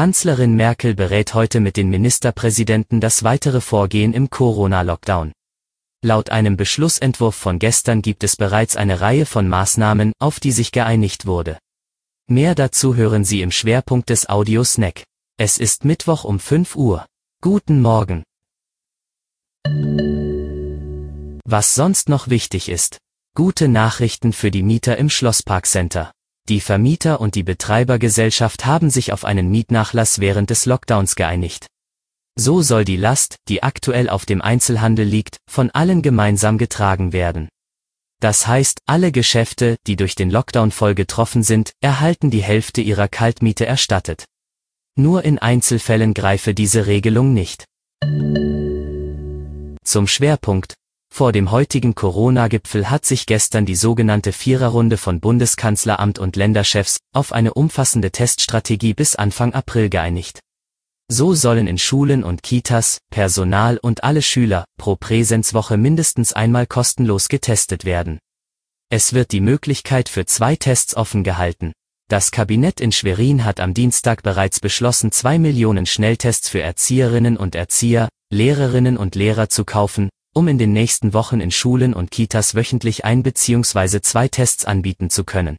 Kanzlerin Merkel berät heute mit den Ministerpräsidenten das weitere Vorgehen im Corona-Lockdown. Laut einem Beschlussentwurf von gestern gibt es bereits eine Reihe von Maßnahmen, auf die sich geeinigt wurde. Mehr dazu hören Sie im Schwerpunkt des Audio-Snack. Es ist Mittwoch um 5 Uhr. Guten Morgen. Was sonst noch wichtig ist. Gute Nachrichten für die Mieter im Schlossparkcenter. Die Vermieter und die Betreibergesellschaft haben sich auf einen Mietnachlass während des Lockdowns geeinigt. So soll die Last, die aktuell auf dem Einzelhandel liegt, von allen gemeinsam getragen werden. Das heißt, alle Geschäfte, die durch den Lockdown voll getroffen sind, erhalten die Hälfte ihrer Kaltmiete erstattet. Nur in Einzelfällen greife diese Regelung nicht. Zum Schwerpunkt, vor dem heutigen Corona-Gipfel hat sich gestern die sogenannte Viererrunde von Bundeskanzleramt und Länderchefs auf eine umfassende Teststrategie bis Anfang April geeinigt. So sollen in Schulen und Kitas, Personal und alle Schüler pro Präsenzwoche mindestens einmal kostenlos getestet werden. Es wird die Möglichkeit für zwei Tests offen gehalten. Das Kabinett in Schwerin hat am Dienstag bereits beschlossen, zwei Millionen Schnelltests für Erzieherinnen und Erzieher, Lehrerinnen und Lehrer zu kaufen, um in den nächsten Wochen in Schulen und Kitas wöchentlich ein bzw. zwei Tests anbieten zu können.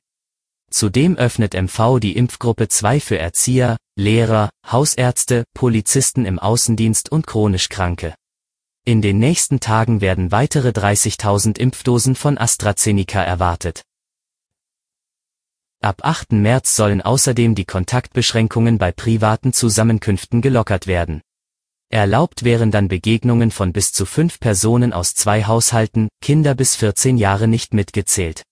Zudem öffnet MV die Impfgruppe 2 für Erzieher, Lehrer, Hausärzte, Polizisten im Außendienst und chronisch Kranke. In den nächsten Tagen werden weitere 30.000 Impfdosen von AstraZeneca erwartet. Ab 8. März sollen außerdem die Kontaktbeschränkungen bei privaten Zusammenkünften gelockert werden. Erlaubt wären dann Begegnungen von bis zu fünf Personen aus zwei Haushalten, Kinder bis 14 Jahre nicht mitgezählt.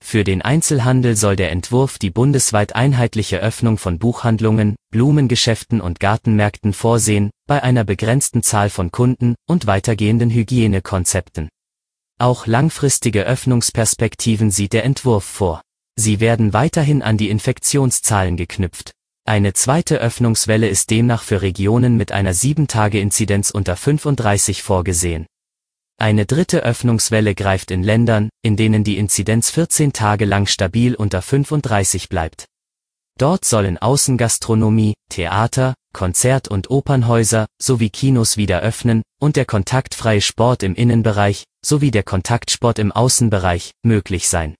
Für den Einzelhandel soll der Entwurf die bundesweit einheitliche Öffnung von Buchhandlungen, Blumengeschäften und Gartenmärkten vorsehen, bei einer begrenzten Zahl von Kunden und weitergehenden Hygienekonzepten. Auch langfristige Öffnungsperspektiven sieht der Entwurf vor. Sie werden weiterhin an die Infektionszahlen geknüpft. Eine zweite Öffnungswelle ist demnach für Regionen mit einer 7-Tage-Inzidenz unter 35 vorgesehen. Eine dritte Öffnungswelle greift in Ländern, in denen die Inzidenz 14 Tage lang stabil unter 35 bleibt. Dort sollen Außengastronomie, Theater, Konzert- und Opernhäuser sowie Kinos wieder öffnen und der kontaktfreie Sport im Innenbereich sowie der Kontaktsport im Außenbereich möglich sein.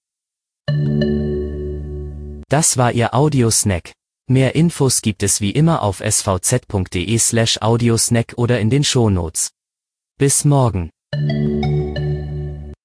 Das war Ihr Audiosnack. Mehr Infos gibt es wie immer auf svz.de slash audiosnack oder in den Shownotes. Bis morgen.